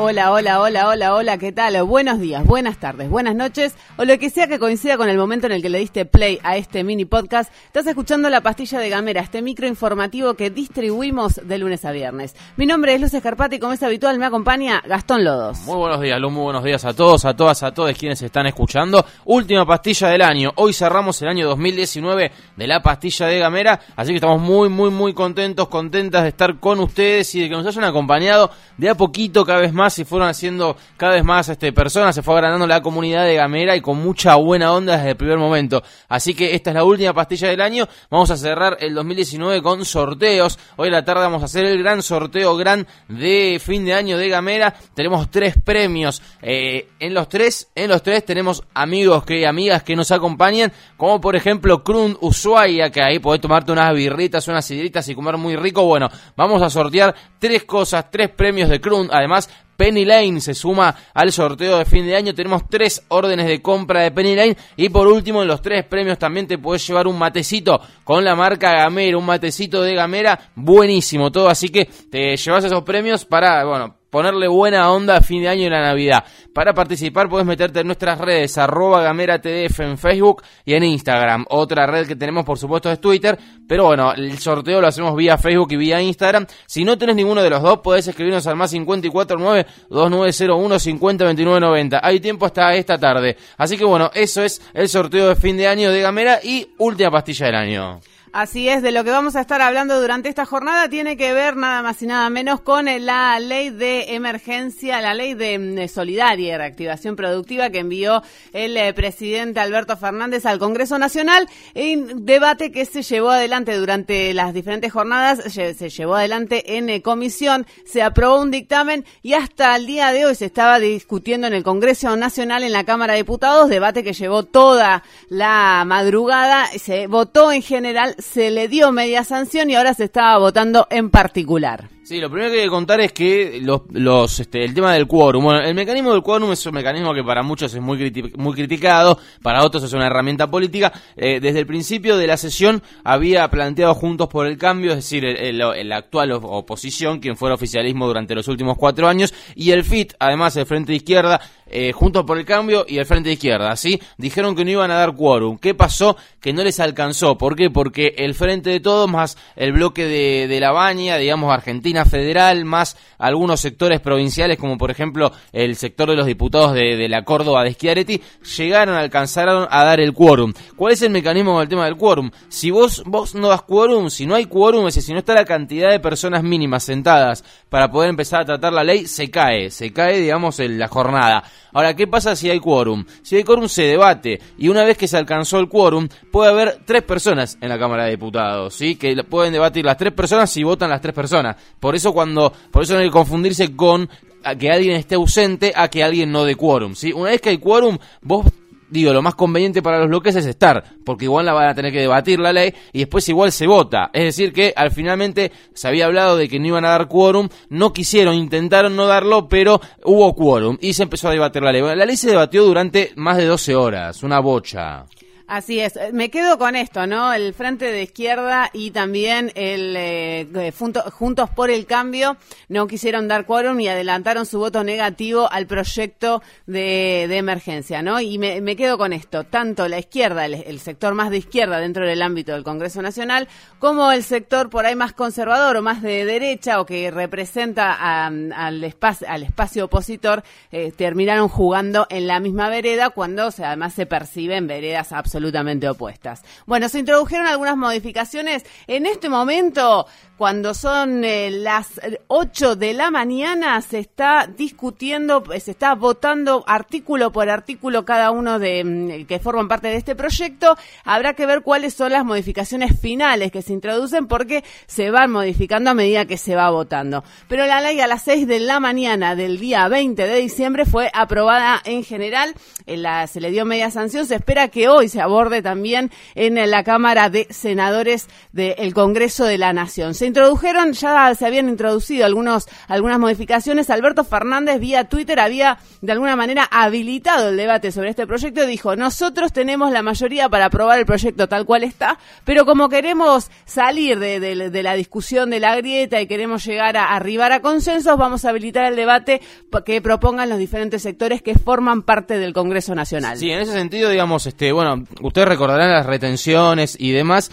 Hola, hola, hola, hola, hola, ¿qué tal? Buenos días, buenas tardes, buenas noches, o lo que sea que coincida con el momento en el que le diste play a este mini podcast. Estás escuchando La Pastilla de Gamera, este micro informativo que distribuimos de lunes a viernes. Mi nombre es Luz Escarpati y como es habitual me acompaña Gastón Lodos. Muy buenos días, Luz, muy buenos días a todos, a todas, a todos quienes están escuchando. Última pastilla del año. Hoy cerramos el año 2019 de La Pastilla de Gamera, así que estamos muy, muy, muy contentos, contentas de estar con ustedes y de que nos hayan acompañado de a poquito cada vez más se fueron haciendo cada vez más este, personas, se fue agrandando la comunidad de Gamera y con mucha buena onda desde el primer momento. Así que esta es la última pastilla del año. Vamos a cerrar el 2019 con sorteos. Hoy en la tarde vamos a hacer el gran sorteo gran de fin de año de Gamera. Tenemos tres premios. Eh, en los tres, en los tres tenemos amigos que amigas que nos acompañan, como por ejemplo Krun Ushuaia, que ahí podés tomarte unas birritas, unas sidritas y comer muy rico. Bueno, vamos a sortear tres cosas, tres premios de Krun. Además, Penny Lane se suma al sorteo de fin de año. Tenemos tres órdenes de compra de Penny Lane. Y por último, en los tres premios también te puedes llevar un matecito con la marca Gamera, un matecito de Gamera. Buenísimo todo. Así que te llevas esos premios para, bueno, ponerle buena onda a fin de año y la Navidad. Para participar puedes meterte en nuestras redes, arroba gamera tdf en Facebook y en Instagram. Otra red que tenemos por supuesto es Twitter, pero bueno, el sorteo lo hacemos vía Facebook y vía Instagram. Si no tenés ninguno de los dos, podés escribirnos al más 549 2901 502990. Hay tiempo hasta esta tarde. Así que bueno, eso es el sorteo de fin de año de Gamera y última pastilla del año. Así es, de lo que vamos a estar hablando durante esta jornada tiene que ver nada más y nada menos con la ley de emergencia, la ley de mm, solidaria y reactivación productiva que envió el eh, presidente Alberto Fernández al Congreso Nacional. Un debate que se llevó adelante durante las diferentes jornadas, se llevó adelante en eh, comisión, se aprobó un dictamen y hasta el día de hoy se estaba discutiendo en el Congreso Nacional en la Cámara de Diputados, debate que llevó toda la madrugada, se votó en general se le dio media sanción y ahora se estaba votando en particular. Sí, lo primero que hay que contar es que los, los este, el tema del quórum. Bueno, el mecanismo del quórum es un mecanismo que para muchos es muy, muy criticado, para otros es una herramienta política. Eh, desde el principio de la sesión había planteado Juntos por el Cambio, es decir, el, actual oposición, quien fuera oficialismo durante los últimos cuatro años, y el FIT, además el Frente Izquierda, eh, Juntos por el Cambio y el Frente Izquierda, ¿sí? Dijeron que no iban a dar quórum. ¿Qué pasó? Que no les alcanzó. ¿Por qué? Porque el Frente de Todos más el bloque de, de la Baña, digamos Argentina, Federal, más algunos sectores provinciales, como por ejemplo el sector de los diputados de, la Córdoba de Schiaretti, llegaron, alcanzaron a dar el quórum. ¿Cuál es el mecanismo con el tema del quórum? Si vos, vos no das quórum, si no hay quórum, es decir, si no está la cantidad de personas mínimas sentadas para poder empezar a tratar la ley, se cae, se cae, digamos, en la jornada. Ahora, ¿qué pasa si hay quórum? Si hay quórum se debate y una vez que se alcanzó el quórum, puede haber tres personas en la Cámara de Diputados, ¿sí? Que pueden debatir las tres personas si votan las tres personas. Por eso cuando, por eso no hay que confundirse con que alguien esté ausente a que alguien no dé quórum, ¿sí? Una vez que hay quórum, vos digo, lo más conveniente para los bloques es estar, porque igual la van a tener que debatir la ley y después igual se vota. Es decir, que al finalmente se había hablado de que no iban a dar quórum, no quisieron, intentaron no darlo, pero hubo quórum y se empezó a debatir la ley. la ley se debatió durante más de 12 horas, una bocha. Así es, me quedo con esto, ¿no? El Frente de Izquierda y también el eh, eh, Juntos por el Cambio no quisieron dar quórum y adelantaron su voto negativo al proyecto de, emergencia, ¿no? Y me, quedo con esto, tanto la izquierda, el, sector más de izquierda dentro del ámbito del Congreso Nacional, como el sector por ahí más conservador o más de derecha o que representa al, espacio, al espacio opositor, eh, terminaron jugando en la misma vereda cuando además se perciben veredas absolutamente absolutamente opuestas. Bueno, se introdujeron algunas modificaciones. En este momento, cuando son eh, las 8 de la mañana, se está discutiendo, se está votando artículo por artículo cada uno de mm, que forman parte de este proyecto. Habrá que ver cuáles son las modificaciones finales que se introducen porque se van modificando a medida que se va votando. Pero la ley a las 6 de la mañana del día 20 de diciembre fue aprobada en general. Se le dio media sanción. Se espera que hoy sea aborde también en la Cámara de Senadores del Congreso de la Nación. Se introdujeron, ya se habían introducido algunos, algunas modificaciones. Alberto Fernández vía Twitter había de alguna manera habilitado el debate sobre este proyecto y dijo, nosotros tenemos la mayoría para aprobar el proyecto tal cual está, pero como queremos salir de, la discusión de la grieta y queremos llegar a arribar a consensos, vamos a habilitar el debate que propongan los diferentes sectores que forman parte del Congreso Nacional. Sí, en ese sentido, digamos, este, bueno, ustedes recordarán las retenciones y demás.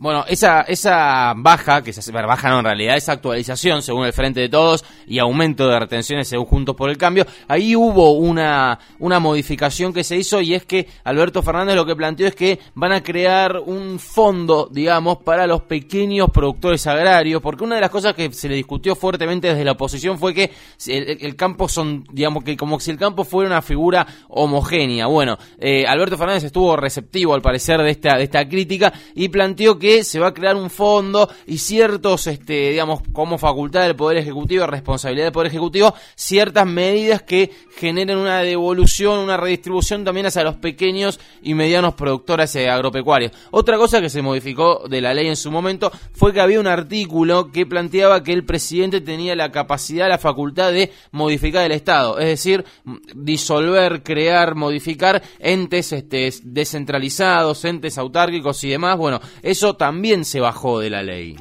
Bueno, esa, esa baja, que se baja no en realidad, esa actualización según el Frente de Todos y aumento de retenciones según Juntos por el Cambio, ahí hubo una, una modificación que se hizo y es que Alberto Fernández lo que planteó es que van a crear un fondo, digamos, para los pequeños productores agrarios, porque una de las cosas que se le discutió fuertemente desde la oposición fue que el, campo son, digamos, que como si el campo fuera una figura homogénea. Bueno, eh, Alberto Fernández estuvo receptivo al parecer de esta, de esta crítica y planteó que se va a crear un fondo y ciertos, este, digamos, como facultad del Poder Ejecutivo, responsabilidad del Poder Ejecutivo, ciertas medidas que generen una devolución, una redistribución también hacia los pequeños y medianos productores agropecuarios. Otra cosa que se modificó de la ley en su momento fue que había un artículo que planteaba que el presidente tenía la capacidad, la facultad de modificar el Estado, es decir, disolver, crear, modificar entes este, descentralizados, entes autárquicos y demás. Bueno, eso también se bajó de la ley.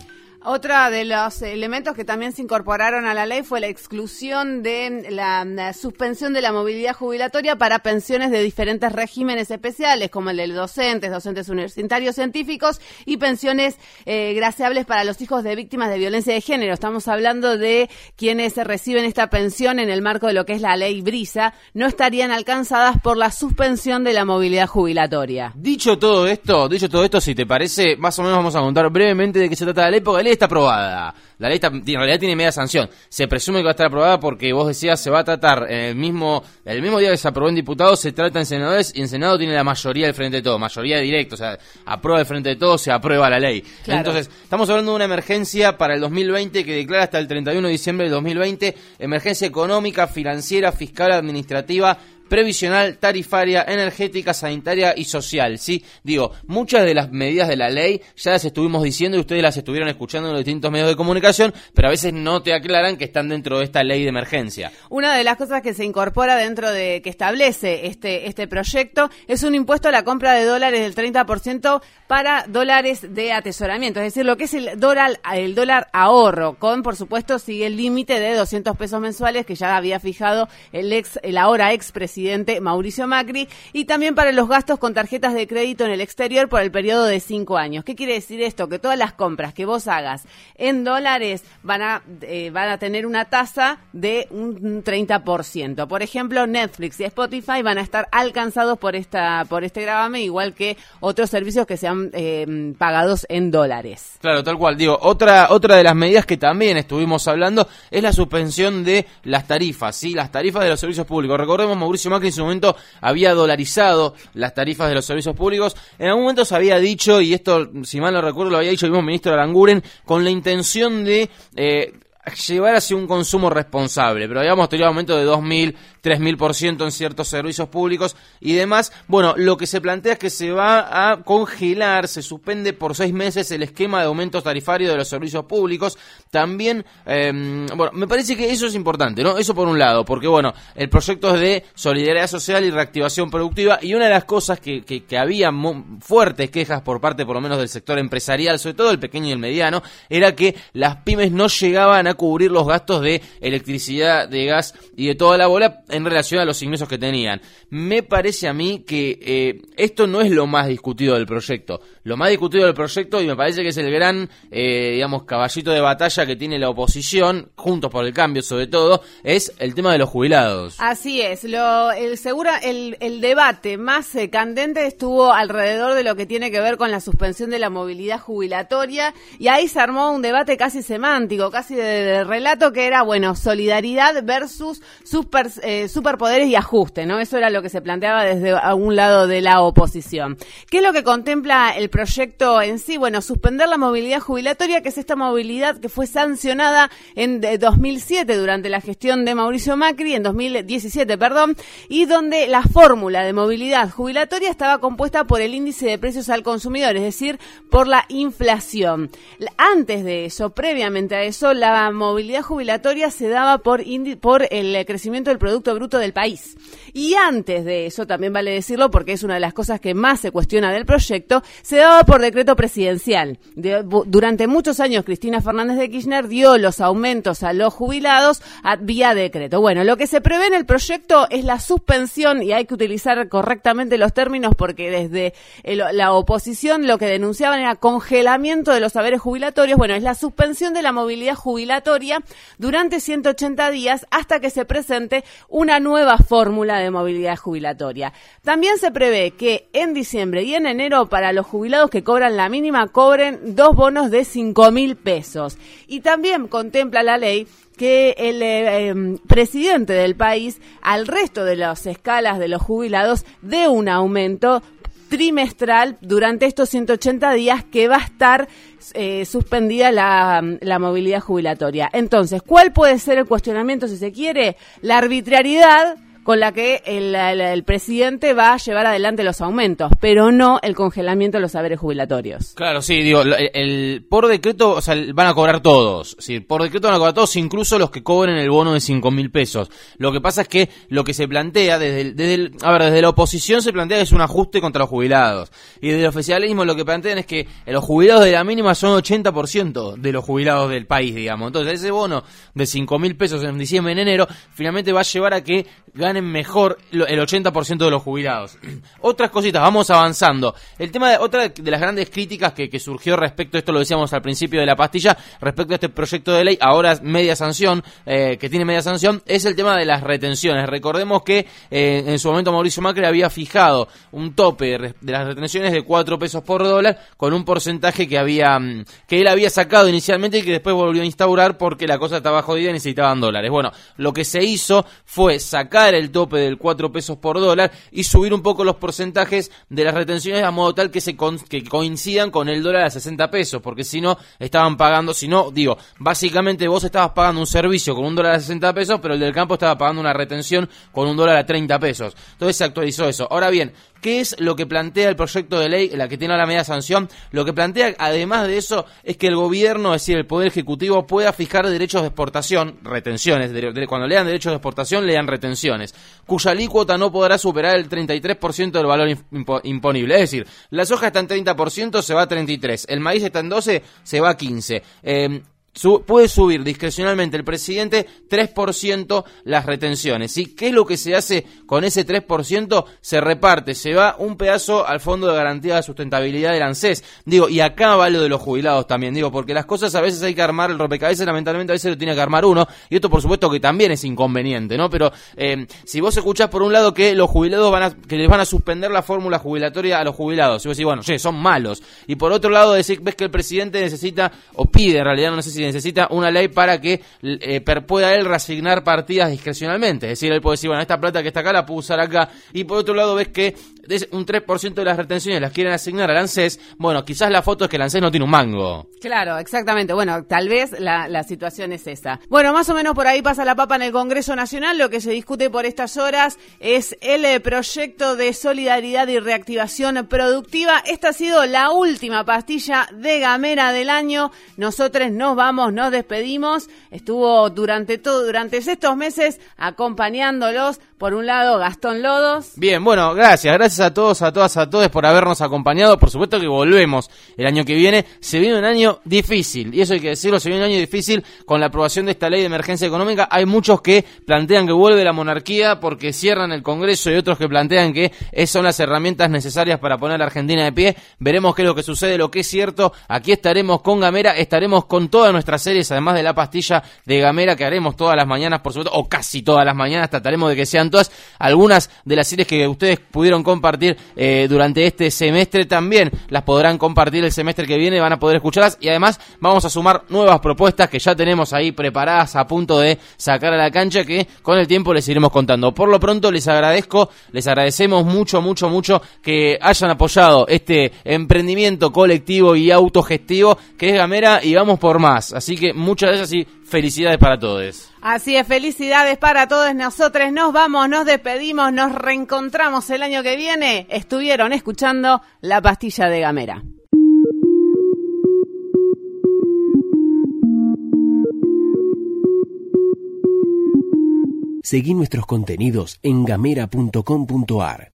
Otra de los elementos que también se incorporaron a la ley fue la exclusión de la, suspensión de la movilidad jubilatoria para pensiones de diferentes regímenes especiales, como el de docentes, docentes universitarios científicos y pensiones eh, graciables para los hijos de víctimas de violencia de género. Estamos hablando de quienes reciben esta pensión en el marco de lo que es la ley Brisa, no estarían alcanzadas por la suspensión de la movilidad jubilatoria. Dicho todo esto, dicho todo esto, si te parece, más o menos vamos a contar brevemente de qué se trata la ley, porque está aprobada. La ley en realidad tiene media sanción. Se presume que va a estar aprobada porque vos decías se va a tratar en el mismo, el mismo día que se aprobó en diputados, se trata en senadores y en Senado tiene la mayoría del frente de todo, mayoría directa, o sea, aprueba el frente de todo, se aprueba la ley. Entonces, estamos hablando de una emergencia para el 2020 que declara hasta el 31 de diciembre del 2020 emergencia económica, financiera, fiscal, administrativa, previsional, tarifaria, energética, sanitaria y social. Sí, digo, muchas de las medidas de la ley ya las estuvimos diciendo y ustedes las estuvieron escuchando en los distintos medios de comunicación, pero a veces no te aclaran que están dentro de esta ley de emergencia. Una de las cosas que se incorpora dentro de que establece este este proyecto es un impuesto a la compra de dólares del 30% para dólares de atesoramiento, es decir, lo que es el dólar el dólar ahorro, con por supuesto sigue el límite de 200 pesos mensuales que ya había fijado el ex el ahora ex presidente Mauricio Macri y también para los gastos con tarjetas de crédito en el exterior por el periodo de cinco años. ¿Qué quiere decir esto? Que todas las compras que vos hagas en dólares van a, eh, van a tener una tasa de un 30%. Por ejemplo, Netflix y Spotify van a estar alcanzados por esta por este gravamen, igual que otros servicios que sean eh, pagados en dólares. Claro, tal cual. Digo, otra otra de las medidas que también estuvimos hablando es la suspensión de las tarifas, ¿sí? Las tarifas de los servicios públicos. Recordemos, Mauricio Macri en su momento había dolarizado las tarifas de los servicios públicos. En algún momento se había dicho, y esto, si mal no recuerdo, lo había dicho el mismo ministro Aranguren, con la intención de eh, llevar hacia un consumo responsable, pero habíamos tenido aumento de 2.000, 3.000% en ciertos servicios públicos y demás. Bueno, lo que se plantea es que se va a congelar, se suspende por seis meses el esquema de aumento tarifario de los servicios públicos. También, em, bueno, me parece que eso es importante, ¿no? Eso por un lado, porque bueno, el proyecto es de solidaridad social y reactivación productiva y una de las cosas que, que, que había fuertes quejas por parte por lo menos del sector empresarial, sobre todo el pequeño y el mediano, era que las pymes no llegaban a cubrir los gastos de electricidad, de gas y de toda la bola en relación a los ingresos que tenían. Me parece a mí que eh, esto no es lo más discutido del proyecto. Lo más discutido del proyecto, y me parece que es el gran, eh, digamos, caballito de batalla que tiene la oposición, juntos por el cambio sobre todo, es el tema de los jubilados. Así es. Lo, el, segura, el, el debate más eh, candente estuvo alrededor de lo que tiene que ver con la suspensión de la movilidad jubilatoria y ahí se armó un debate casi semántico, casi de de relato que era, bueno, solidaridad versus super, eh, superpoderes y ajuste, ¿no? Eso era lo que se planteaba desde algún lado de la oposición. ¿Qué es lo que contempla el proyecto en sí? Bueno, suspender la movilidad jubilatoria, que es esta movilidad que fue sancionada en 2007 durante la gestión de Mauricio Macri, en 2017, perdón, y donde la fórmula de movilidad jubilatoria estaba compuesta por el índice de precios al consumidor, es decir, por la inflación. Antes de eso, previamente a eso, la movilidad jubilatoria se daba por, por el crecimiento del Producto Bruto del país. Y antes de eso, también vale decirlo porque es una de las cosas que más se cuestiona del proyecto, se daba por decreto presidencial. durante muchos años, Cristina Fernández de Kirchner dio los aumentos a los jubilados a, vía decreto. Bueno, lo que se prevé en el proyecto es la suspensión, y hay que utilizar correctamente los términos porque desde la oposición lo que denunciaban era congelamiento de los saberes jubilatorios. Bueno, es la suspensión de la movilidad jubilatoria durante 180 días hasta que se presente una nueva fórmula de movilidad jubilatoria. También se prevé que en diciembre y en enero para los jubilados que cobran la mínima cobren dos bonos de 5 mil pesos. Y también contempla la ley que el em, presidente del país al resto de las escalas de los jubilados dé un aumento trimestral durante estos 180 días que va a estar eh, suspendida la, la, movilidad jubilatoria. Entonces, ¿cuál puede ser el cuestionamiento si se quiere? La arbitrariedad con la que el, presidente va a llevar adelante los aumentos, pero no el congelamiento de los saberes jubilatorios. Claro, sí, digo, el, por decreto, o sea, van a cobrar todos, sí, por decreto van a cobrar todos, incluso los que cobren el bono de cinco mil pesos. Lo que pasa es que lo que se plantea desde el, desde el, a ver, desde la oposición se plantea que es un ajuste contra los jubilados, y desde el oficialismo lo que plantean es que los jubilados de la mínima son 80% de los jubilados del país, digamos. Entonces, ese bono de cinco mil pesos en diciembre, en enero, finalmente va a llevar a que mejor el 80% de los jubilados. Otras cositas, vamos avanzando. El tema de otra de las grandes críticas que, surgió respecto esto, lo decíamos al principio de la pastilla, respecto a este proyecto de ley, ahora media sanción, eh, que tiene media sanción, es el tema de las retenciones. Recordemos que eh, en su momento Mauricio Macri había fijado un tope de las retenciones de 4 pesos por dólar con un porcentaje que había mm, que él había sacado inicialmente y que después volvió a instaurar porque la cosa estaba jodida y necesitaban dólares. Bueno, lo que se hizo fue sacar el tope del 4 pesos por dólar y subir un poco los porcentajes de las retenciones a modo tal que se que coincidan con el dólar a 60 pesos, porque si no estaban pagando, si no, digo, básicamente vos estabas pagando un servicio con un dólar a 60 pesos, pero el del campo estaba pagando una retención con un dólar a 30 pesos. Entonces se actualizó eso. Ahora bien, ¿Qué es lo que plantea el proyecto de ley, la que tiene la media sanción? Lo que plantea, además de eso, es que el gobierno, es decir, el Poder Ejecutivo, pueda fijar derechos de exportación, retenciones. cuando lean derechos de exportación, lean retenciones, cuya alícuota no podrá superar el 33% del valor imponible. Es decir, la soja está en 30%, se va a 33%. El maíz está en 12%, se va a 15%. Eh, puede subir discrecionalmente el presidente 3% las retenciones. ¿Y qué es lo que se hace con ese 3%? Se reparte, se va un pedazo al Fondo de Garantía de Sustentabilidad del ANSES. Digo, y acá va lo de los jubilados también, digo, porque las cosas a veces hay que armar el rompecabezas, lamentablemente a veces lo tiene que armar uno, y esto por supuesto que también es inconveniente, ¿no? Pero eh, si vos escuchás por un lado que los jubilados van a, que les van a suspender la fórmula jubilatoria a los jubilados, y vos decís, bueno, che, son malos. Y por otro lado decís, ves que el presidente necesita, o pide en realidad, no sé si necesita una ley para que eh, pueda él reasignar partidas discrecionalmente. Es decir, él puede decir, bueno, esta plata que está acá la puedo usar acá. Y por otro lado, ves que un 3% de las retenciones las quieren asignar al ANSES. Bueno, quizás la foto es que el ANSES no tiene un mango. Claro, exactamente. Bueno, tal vez la, la situación es esa. Bueno, más o menos por ahí pasa la papa en el Congreso Nacional. Lo que se discute por estas horas es el eh, proyecto de solidaridad y reactivación productiva. Esta ha sido la última pastilla de Gamera del año. Nosotros nos vamos, nos despedimos. Estuvo durante todo, durante estos meses acompañándolos. Por un lado, Gastón Lodos. Bien, bueno, gracias. Gracias a todos, a todas, a todos por habernos acompañado. Por supuesto que volvemos el año que viene. Se viene un año difícil. Y eso hay que decirlo, se viene un año difícil con la aprobación de esta ley de emergencia económica. Hay muchos que plantean que vuelve la monarquía porque cierran el Congreso y otros que plantean que son las herramientas necesarias para poner a Argentina de pie. Veremos qué es lo que sucede. Lo que es cierto, aquí estaremos con Gamera, estaremos con toda nuestra nuestras series, además de la pastilla de Gamera que haremos todas las mañanas, por supuesto, o casi todas las mañanas, trataremos de que sean todas. Algunas de las series que ustedes pudieron compartir eh, durante este semestre también las podrán compartir el semestre que viene, van a poder escucharlas y además vamos a sumar nuevas propuestas que ya tenemos ahí preparadas a punto de sacar a la cancha que con el tiempo les iremos contando. Por lo pronto les agradezco, les agradecemos mucho, mucho, mucho que hayan apoyado este emprendimiento colectivo y autogestivo que es Gamera y vamos por más. Así que muchas gracias y felicidades para todos. Así es, felicidades para todos nosotros. Nos vamos, nos despedimos, nos reencontramos el año que viene. Estuvieron escuchando La Pastilla de Gamera. Seguí nuestros contenidos en gamera.com.ar.